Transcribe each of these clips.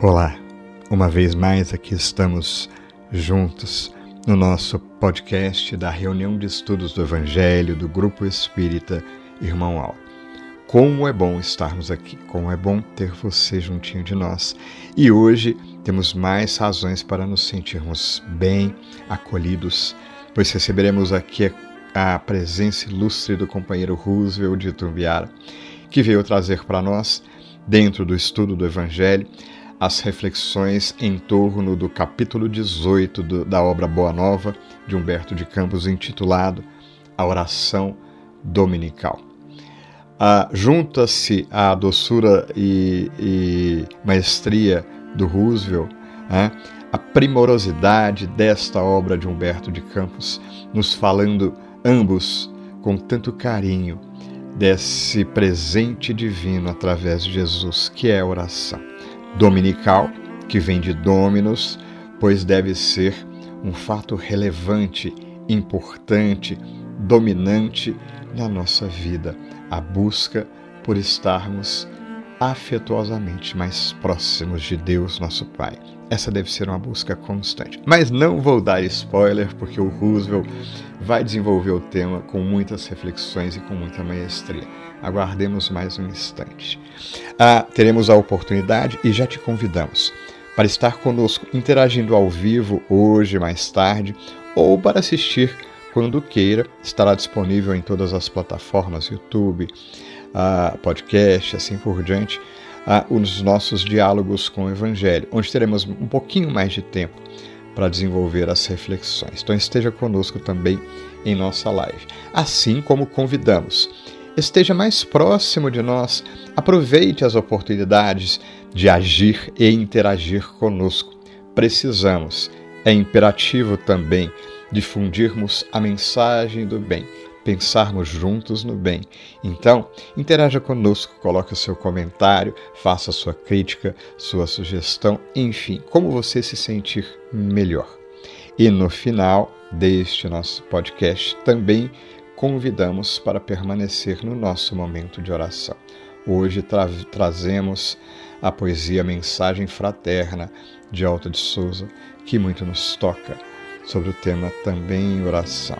Olá, uma vez mais aqui estamos juntos no nosso podcast da reunião de estudos do Evangelho do Grupo Espírita Irmão Al. Como é bom estarmos aqui, como é bom ter você juntinho de nós. E hoje temos mais razões para nos sentirmos bem acolhidos, pois receberemos aqui a presença ilustre do companheiro Roosevelt de Tumbiara, que veio trazer para nós, dentro do estudo do Evangelho, as reflexões em torno do capítulo 18 do, da obra Boa Nova de Humberto de Campos, intitulado A Oração Dominical. Ah, Junta-se à doçura e, e, maestria do Roosevelt né, a primorosidade desta obra de Humberto de Campos, nos falando ambos com tanto carinho desse presente divino através de Jesus, que é a oração dominical, que vem de Dominus, pois deve ser um fato relevante, importante, dominante na nossa vida, a busca por estarmos afetuosamente mais próximos de Deus, nosso Pai. Essa deve ser uma busca constante. Mas não vou dar spoiler, porque o Roosevelt vai desenvolver o tema com muitas reflexões e com muita maestria. Aguardemos mais um instante. Ah, teremos a oportunidade e já te convidamos para estar conosco interagindo ao vivo hoje, mais tarde, ou para assistir quando queira. Estará disponível em todas as plataformas, YouTube, ah, podcast, assim por diante, ah, os nossos diálogos com o Evangelho, onde teremos um pouquinho mais de tempo para desenvolver as reflexões. Então esteja conosco também em nossa live. Assim como convidamos esteja mais próximo de nós, aproveite as oportunidades de agir e interagir conosco. Precisamos, é imperativo também, difundirmos a mensagem do bem, pensarmos juntos no bem. Então, interaja conosco, coloque o seu comentário, faça sua crítica, sua sugestão, enfim, como você se sentir melhor. E no final deste nosso podcast também convidamos para permanecer no nosso momento de oração. Hoje tra trazemos a poesia Mensagem Fraterna de Alta de Souza, que muito nos toca sobre o tema também oração.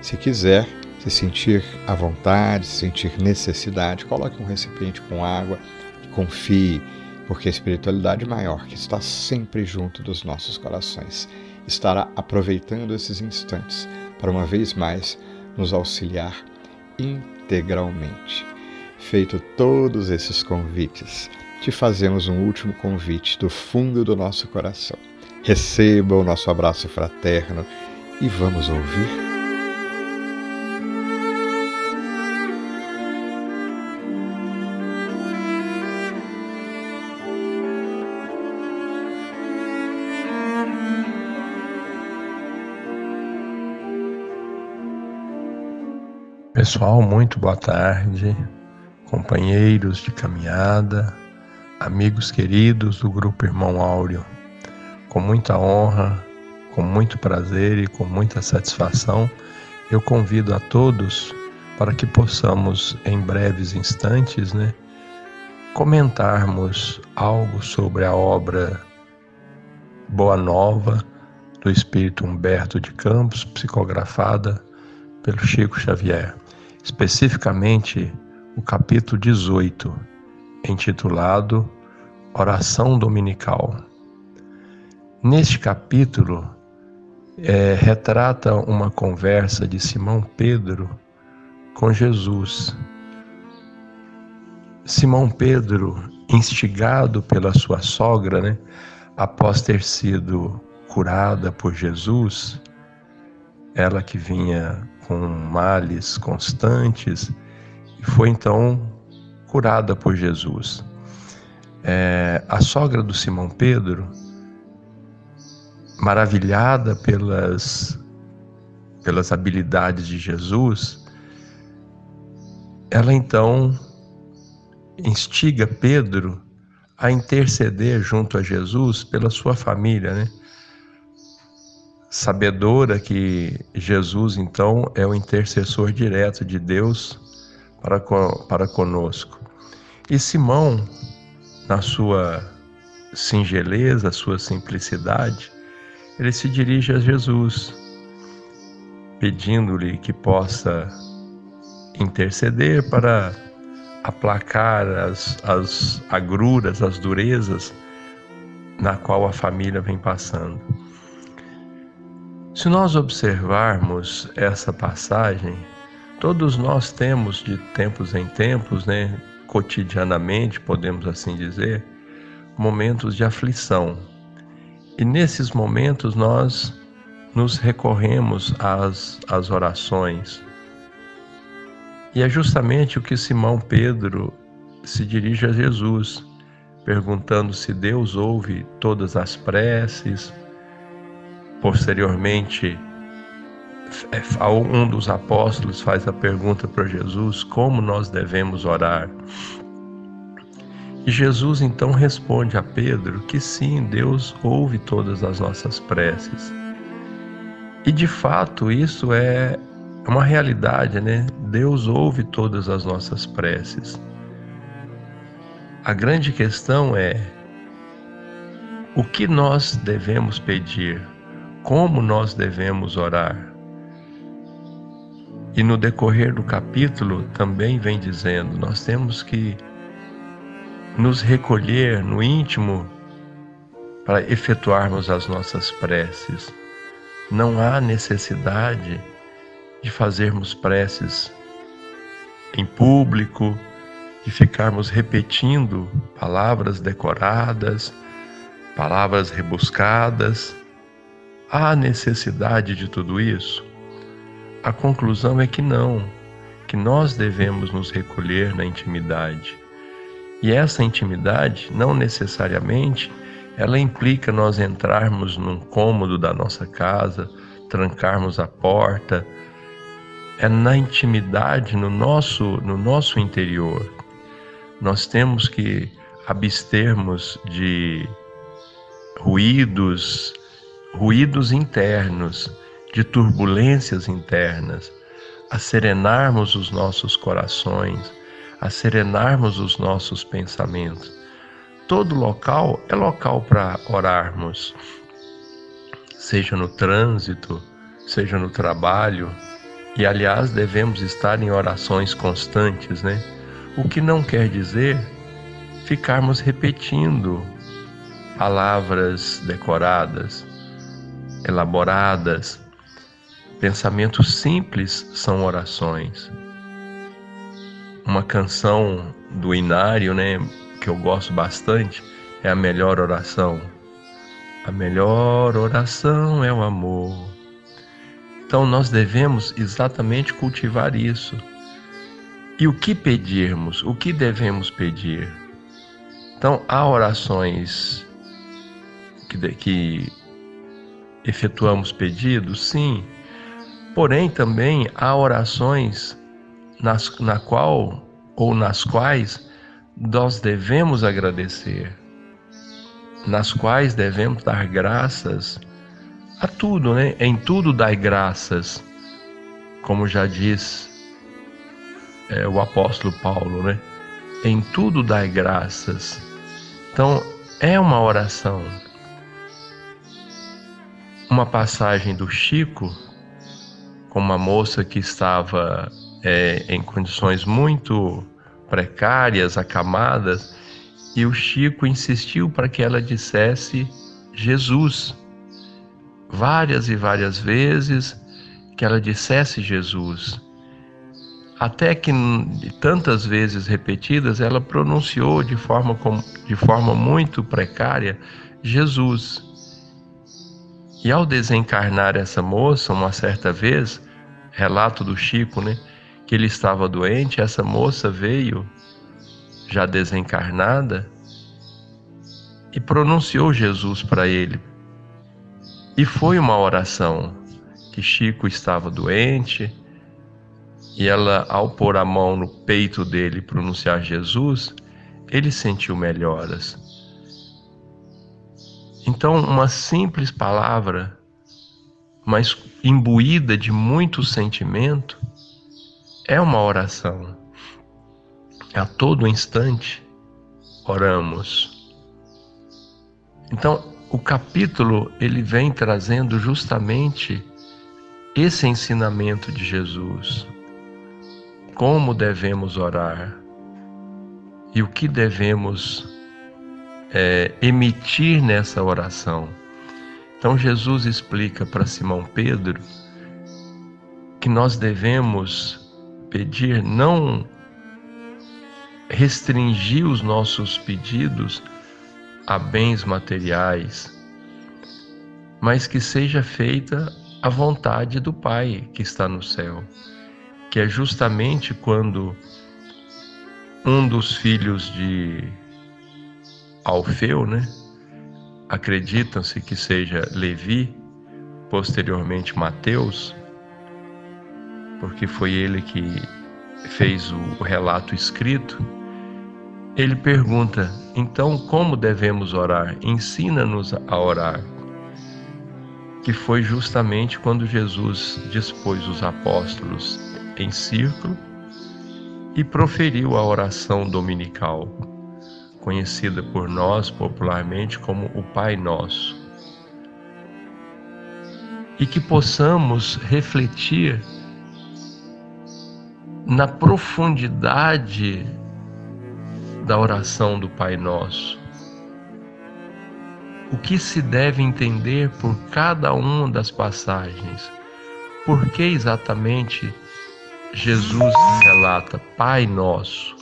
Se quiser se sentir à vontade, se sentir necessidade, coloque um recipiente com água e confie, porque a espiritualidade maior que está sempre junto dos nossos corações estará aproveitando esses instantes para uma vez mais nos auxiliar integralmente. Feito todos esses convites, te fazemos um último convite do fundo do nosso coração. Receba o nosso abraço fraterno e vamos ouvir. Pessoal, muito boa tarde, companheiros de caminhada, amigos queridos do Grupo Irmão Áureo. Com muita honra, com muito prazer e com muita satisfação, eu convido a todos para que possamos, em breves instantes, né, comentarmos algo sobre a obra Boa Nova do Espírito Humberto de Campos, psicografada pelo Chico Xavier especificamente o capítulo 18, intitulado Oração Dominical. Neste capítulo, é, retrata uma conversa de Simão Pedro com Jesus. Simão Pedro, instigado pela sua sogra, né, após ter sido curada por Jesus, ela que vinha com males constantes e foi então curada por Jesus. É, a sogra do Simão Pedro, maravilhada pelas, pelas habilidades de Jesus, ela então instiga Pedro a interceder junto a Jesus pela sua família, né? Sabedora que Jesus, então, é o intercessor direto de Deus para, para conosco. E Simão, na sua singeleza, sua simplicidade, ele se dirige a Jesus, pedindo-lhe que possa interceder para aplacar as, as agruras, as durezas na qual a família vem passando. Se nós observarmos essa passagem, todos nós temos de tempos em tempos, né, cotidianamente, podemos assim dizer, momentos de aflição. E nesses momentos nós nos recorremos às, às orações. E é justamente o que Simão Pedro se dirige a Jesus, perguntando se Deus ouve todas as preces. Posteriormente, é, um dos apóstolos faz a pergunta para Jesus: como nós devemos orar? E Jesus então responde a Pedro que sim, Deus ouve todas as nossas preces. E de fato isso é uma realidade, né? Deus ouve todas as nossas preces. A grande questão é o que nós devemos pedir, como nós devemos orar. E no decorrer do capítulo também vem dizendo: nós temos que nos recolher no íntimo para efetuarmos as nossas preces. Não há necessidade de fazermos preces em público, de ficarmos repetindo palavras decoradas, palavras rebuscadas. Há necessidade de tudo isso? A conclusão é que não, que nós devemos nos recolher na intimidade. E essa intimidade, não necessariamente, ela implica nós entrarmos num cômodo da nossa casa, trancarmos a porta. É na intimidade, no nosso, no nosso interior, nós temos que abstermos de ruídos, ruídos internos, de turbulências internas, a serenarmos os nossos corações, a serenarmos os nossos pensamentos. Todo local é local para orarmos, seja no trânsito, seja no trabalho, e aliás devemos estar em orações constantes, né? O que não quer dizer ficarmos repetindo palavras decoradas, elaboradas. Pensamentos simples são orações. Uma canção do Inário, né, que eu gosto bastante, é a melhor oração. A melhor oração é o amor. Então nós devemos exatamente cultivar isso e o que pedirmos? O que devemos pedir? Então, há orações que, que efetuamos pedidos, sim. Porém, também há orações nas, na qual ou nas quais nós devemos agradecer, nas quais devemos dar graças a tudo, né? Em tudo dai graças, como já diz é, o apóstolo Paulo, né? Em tudo dai graças. Então, é uma oração. Uma passagem do Chico, com uma moça que estava é, em condições muito precárias, acamadas, e o Chico insistiu para que ela dissesse Jesus. Várias e várias vezes que ela dissesse Jesus até que tantas vezes repetidas ela pronunciou de forma, de forma muito precária Jesus. E ao desencarnar essa moça, uma certa vez, relato do Chico, né, que ele estava doente, essa moça veio, já desencarnada, e pronunciou Jesus para ele. E foi uma oração que Chico estava doente, e ela, ao pôr a mão no peito dele e pronunciar Jesus, ele sentiu melhoras. Então, uma simples palavra, mas imbuída de muito sentimento, é uma oração. A todo instante, oramos. Então, o capítulo ele vem trazendo justamente esse ensinamento de Jesus. Como devemos orar e o que devemos é, emitir nessa oração. Então, Jesus explica para Simão Pedro que nós devemos pedir não restringir os nossos pedidos a bens materiais, mas que seja feita a vontade do Pai que está no céu, que é justamente quando um dos filhos de Alfeu, né? Acreditam-se que seja Levi, posteriormente Mateus, porque foi ele que fez o relato escrito ele pergunta: então como devemos orar? Ensina-nos a orar. Que foi justamente quando Jesus dispôs os apóstolos em círculo e proferiu a oração dominical, conhecida por nós popularmente como o Pai Nosso. E que possamos refletir na profundidade da oração do Pai Nosso. O que se deve entender por cada uma das passagens? Por que exatamente Jesus relata Pai Nosso?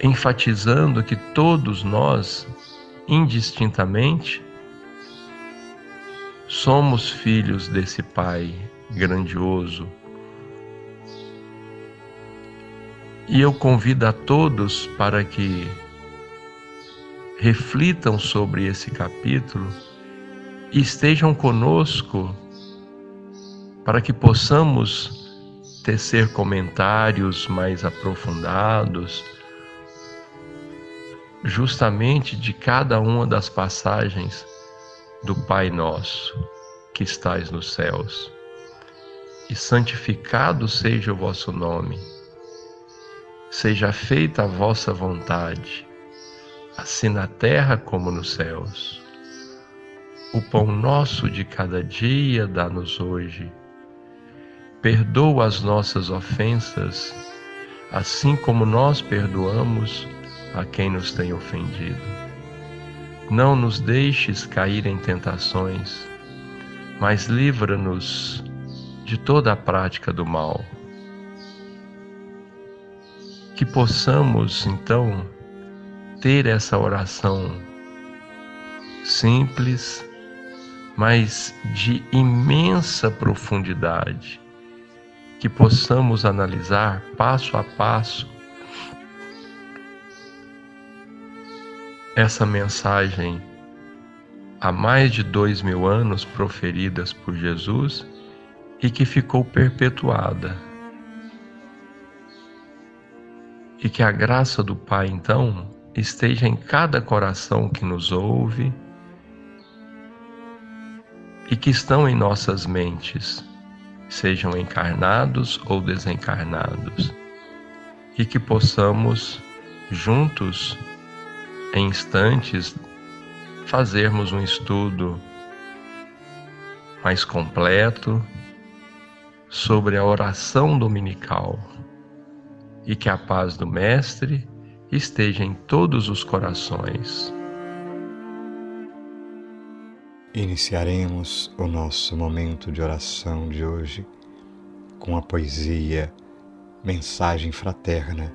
Enfatizando que todos nós, indistintamente, somos filhos desse Pai grandioso, E eu convido a todos para que reflitam sobre esse capítulo e estejam conosco para que possamos tecer comentários mais aprofundados, justamente de cada uma das passagens do Pai Nosso que estais nos céus. E santificado seja o vosso nome Seja feita a vossa vontade, assim na terra como nos céus. O pão nosso de cada dia dá-nos hoje. Perdoa as nossas ofensas, assim como nós perdoamos a quem nos tem ofendido. Não nos deixes cair em tentações, mas livra-nos de toda a prática do mal que possamos então ter essa oração simples, mas de imensa profundidade, que possamos analisar passo a passo essa mensagem há mais de dois mil anos proferidas por Jesus e que ficou perpetuada. E que a graça do Pai, então, esteja em cada coração que nos ouve e que estão em nossas mentes, sejam encarnados ou desencarnados, e que possamos, juntos, em instantes, fazermos um estudo mais completo sobre a oração dominical e que a paz do Mestre esteja em todos os corações. Iniciaremos o nosso momento de oração de hoje com a poesia Mensagem Fraterna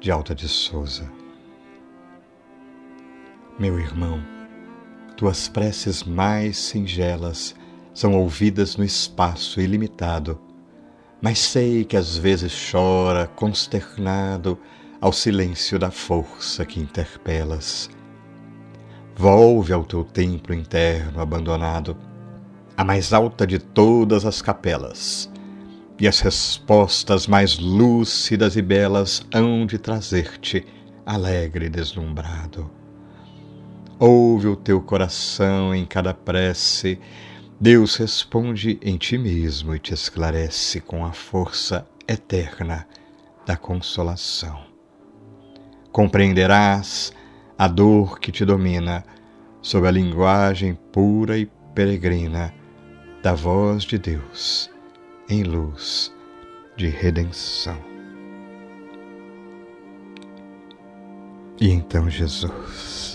de Alta de Souza. Meu irmão, tuas preces mais singelas são ouvidas no espaço ilimitado mas sei que às vezes chora consternado ao silêncio da força que interpelas. Volve ao teu templo interno abandonado, a mais alta de todas as capelas, e as respostas mais lúcidas e belas hão de trazer-te alegre e deslumbrado. Ouve o teu coração em cada prece, Deus responde em ti mesmo e te esclarece com a força eterna da consolação. Compreenderás a dor que te domina, sob a linguagem pura e peregrina da voz de Deus em luz de redenção. E então Jesus,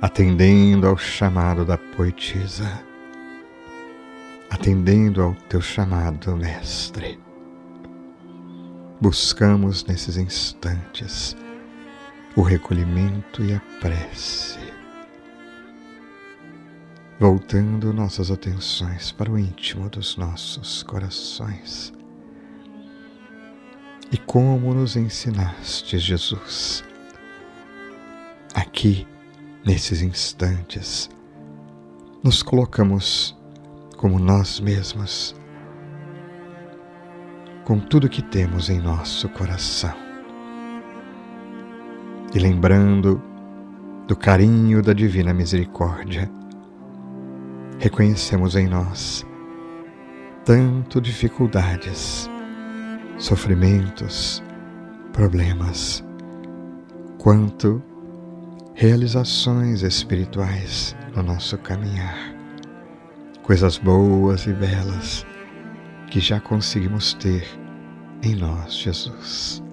atendendo ao chamado da poetisa, atendendo ao teu chamado, Mestre, buscamos nesses instantes o recolhimento e a prece, voltando nossas atenções para o íntimo dos nossos corações. E como nos ensinaste, Jesus, aqui, nesses instantes, nos colocamos como nós mesmos, com tudo que temos em nosso coração. E lembrando do carinho da Divina Misericórdia, reconhecemos em nós tanto dificuldades, sofrimentos, problemas, quanto realizações espirituais no nosso caminhar, coisas boas e belas que já conseguimos ter em nós, Jesus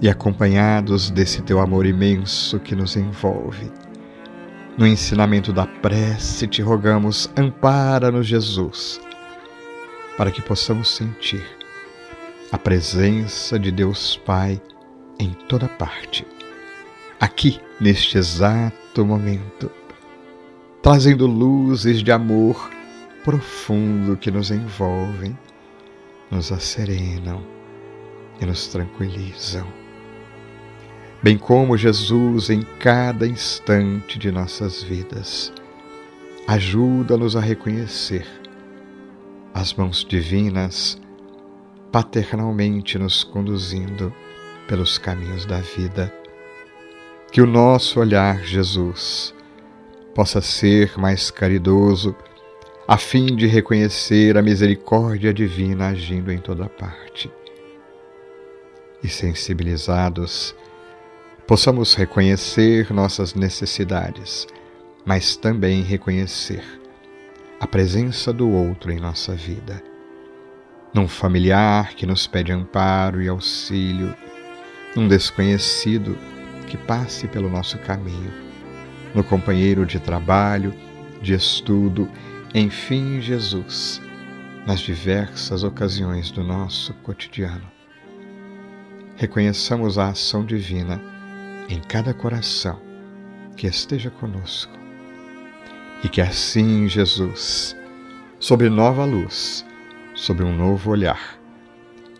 e acompanhados desse teu amor imenso que nos envolve. No ensinamento da prece, te rogamos, ampara-nos, Jesus, para que possamos sentir a presença de Deus Pai em toda parte, aqui neste exato momento, trazendo luzes de amor profundo que nos envolvem, nos asserenam e nos tranquilizam bem como Jesus em cada instante de nossas vidas. Ajuda-nos a reconhecer as mãos divinas paternalmente nos conduzindo pelos caminhos da vida. Que o nosso olhar, Jesus, possa ser mais caridoso, a fim de reconhecer a misericórdia divina agindo em toda parte. E sensibilizados possamos reconhecer nossas necessidades, mas também reconhecer a presença do outro em nossa vida. Num familiar que nos pede amparo e auxílio, num desconhecido que passe pelo nosso caminho, no companheiro de trabalho, de estudo, enfim, Jesus, nas diversas ocasiões do nosso cotidiano. Reconheçamos a ação divina em cada coração que esteja conosco. E que assim, Jesus, sobre nova luz, sobre um novo olhar,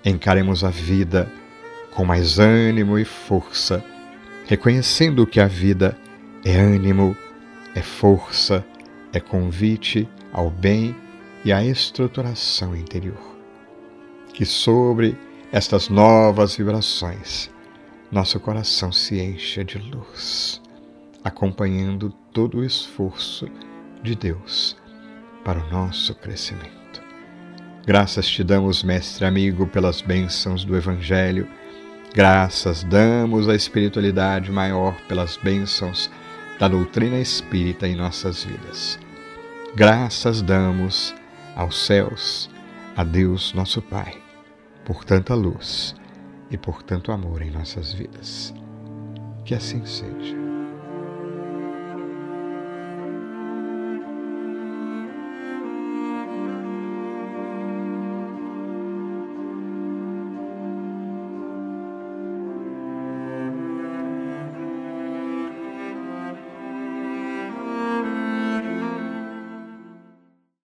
encaremos a vida com mais ânimo e força, reconhecendo que a vida é ânimo, é força, é convite ao bem e à estruturação interior. Que sobre estas novas vibrações nosso coração se encha de luz, acompanhando todo o esforço de Deus para o nosso crescimento. Graças te damos, Mestre amigo, pelas bênçãos do Evangelho. Graças damos à espiritualidade maior pelas bênçãos da doutrina espírita em nossas vidas. Graças damos aos céus, a Deus nosso Pai, por tanta luz e por tanto amor em nossas vidas. Que assim seja.